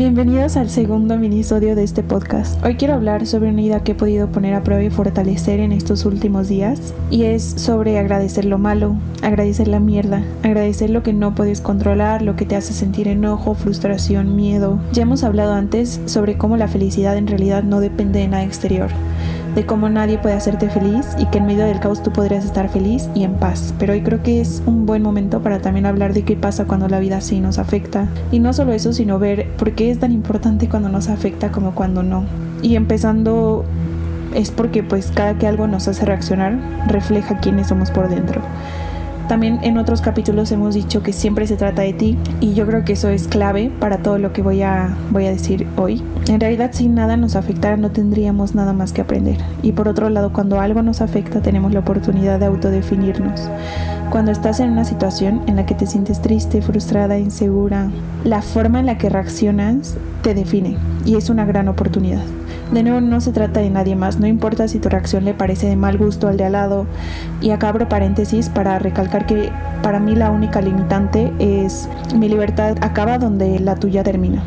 Bienvenidos al segundo minisodio de este podcast. Hoy quiero hablar sobre una idea que he podido poner a prueba y fortalecer en estos últimos días y es sobre agradecer lo malo, agradecer la mierda, agradecer lo que no puedes controlar, lo que te hace sentir enojo, frustración, miedo. Ya hemos hablado antes sobre cómo la felicidad en realidad no depende de nada exterior de cómo nadie puede hacerte feliz y que en medio del caos tú podrías estar feliz y en paz. Pero hoy creo que es un buen momento para también hablar de qué pasa cuando la vida sí nos afecta. Y no solo eso, sino ver por qué es tan importante cuando nos afecta como cuando no. Y empezando es porque pues cada que algo nos hace reaccionar refleja quiénes somos por dentro. También en otros capítulos hemos dicho que siempre se trata de ti y yo creo que eso es clave para todo lo que voy a, voy a decir hoy. En realidad si nada nos afectara no tendríamos nada más que aprender. Y por otro lado, cuando algo nos afecta tenemos la oportunidad de autodefinirnos. Cuando estás en una situación en la que te sientes triste, frustrada, insegura, la forma en la que reaccionas te define y es una gran oportunidad. De nuevo, no se trata de nadie más, no importa si tu reacción le parece de mal gusto al de al lado. Y acá abro paréntesis para recalcar que para mí la única limitante es mi libertad acaba donde la tuya termina.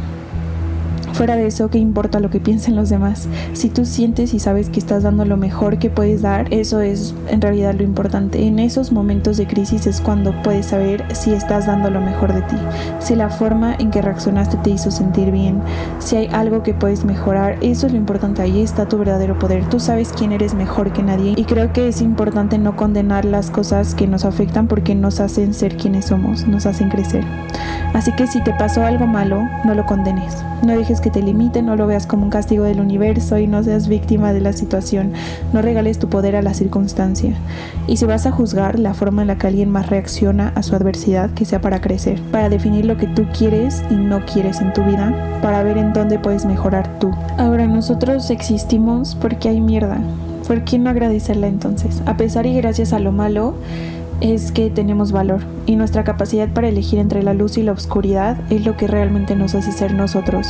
Fuera de eso, ¿qué importa lo que piensen los demás? Si tú sientes y sabes que estás dando lo mejor que puedes dar, eso es en realidad lo importante. En esos momentos de crisis es cuando puedes saber si estás dando lo mejor de ti, si la forma en que reaccionaste te hizo sentir bien, si hay algo que puedes mejorar, eso es lo importante. Ahí está tu verdadero poder. Tú sabes quién eres mejor que nadie y creo que es importante no condenar las cosas que nos afectan porque nos hacen ser quienes somos, nos hacen crecer. Así que si te pasó algo malo, no lo condenes. No dejes que te limite, no lo veas como un castigo del universo y no seas víctima de la situación. No regales tu poder a la circunstancia. Y si vas a juzgar la forma en la que alguien más reacciona a su adversidad, que sea para crecer, para definir lo que tú quieres y no quieres en tu vida, para ver en dónde puedes mejorar tú. Ahora nosotros existimos porque hay mierda. ¿Por qué no agradecerla entonces? A pesar y gracias a lo malo, es que tenemos valor y nuestra capacidad para elegir entre la luz y la oscuridad es lo que realmente nos hace ser nosotros.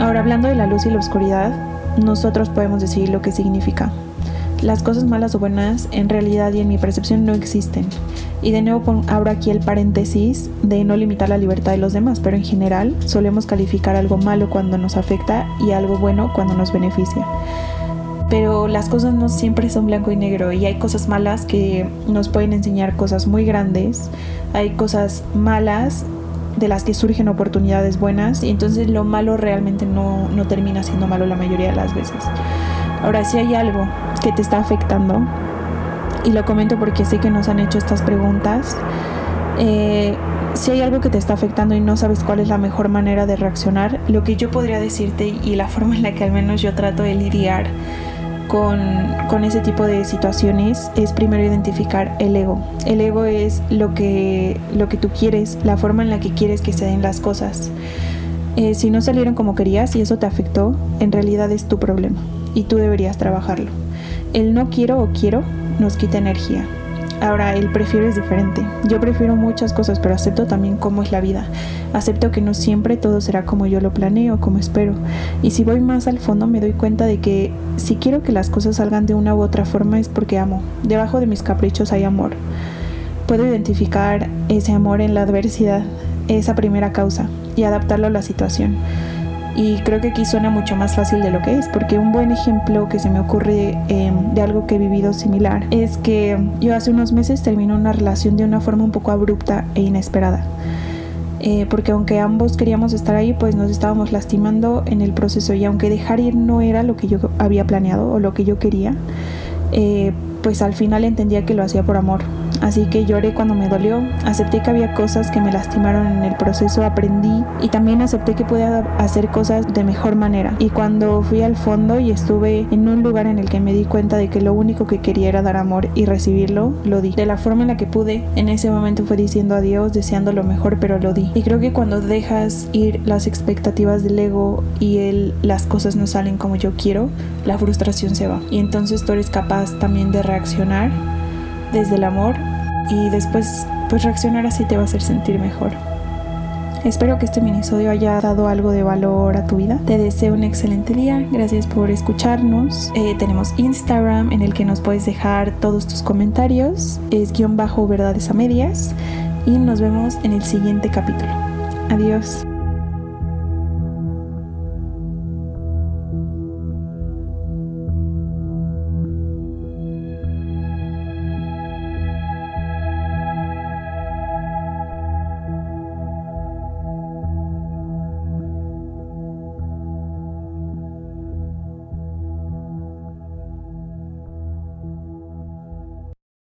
Ahora hablando de la luz y la oscuridad, nosotros podemos decidir lo que significa. Las cosas malas o buenas en realidad y en mi percepción no existen. Y de nuevo abro aquí el paréntesis de no limitar la libertad de los demás, pero en general solemos calificar algo malo cuando nos afecta y algo bueno cuando nos beneficia pero las cosas no siempre son blanco y negro y hay cosas malas que nos pueden enseñar cosas muy grandes, hay cosas malas de las que surgen oportunidades buenas y entonces lo malo realmente no, no termina siendo malo la mayoría de las veces. Ahora, si hay algo que te está afectando, y lo comento porque sé que nos han hecho estas preguntas, eh, si hay algo que te está afectando y no sabes cuál es la mejor manera de reaccionar, lo que yo podría decirte y la forma en la que al menos yo trato de lidiar con, ese tipo de situaciones es primero identificar el ego. El ego es lo que, lo que tú quieres, la forma en la que quieres que se den las cosas. Eh, si no salieron como querías y eso te afectó, en realidad es tu problema y tú deberías trabajarlo. El no quiero o quiero nos quita energía. Ahora, el prefiero es diferente. Yo prefiero muchas cosas, pero acepto también cómo es la vida. Acepto que no siempre todo será como yo lo planeo, como espero. Y si voy más al fondo me doy cuenta de que si quiero que las cosas salgan de una u otra forma es porque amo. Debajo de mis caprichos hay amor. Puedo identificar ese amor en la adversidad, esa primera causa, y adaptarlo a la situación. Y creo que aquí suena mucho más fácil de lo que es, porque un buen ejemplo que se me ocurre em, de algo que he vivido similar es que yo hace unos meses terminé una relación de una forma un poco abrupta e inesperada. Eh, porque aunque ambos queríamos estar ahí, pues nos estábamos lastimando en el proceso y aunque dejar ir no era lo que yo había planeado o lo que yo quería, eh, pues al final entendía que lo hacía por amor. Así que lloré cuando me dolió, acepté que había cosas que me lastimaron en el proceso, aprendí y también acepté que podía hacer cosas de mejor manera. Y cuando fui al fondo y estuve en un lugar en el que me di cuenta de que lo único que quería era dar amor y recibirlo, lo di. De la forma en la que pude, en ese momento fue diciendo adiós, deseando lo mejor, pero lo di. Y creo que cuando dejas ir las expectativas del ego y el, las cosas no salen como yo quiero, la frustración se va. Y entonces tú eres capaz también de reaccionar desde el amor y después pues reaccionar así te va a hacer sentir mejor. Espero que este minisodio haya dado algo de valor a tu vida. Te deseo un excelente día. Gracias por escucharnos. Eh, tenemos Instagram en el que nos puedes dejar todos tus comentarios. Es guion bajo verdades a medias. Y nos vemos en el siguiente capítulo. Adiós.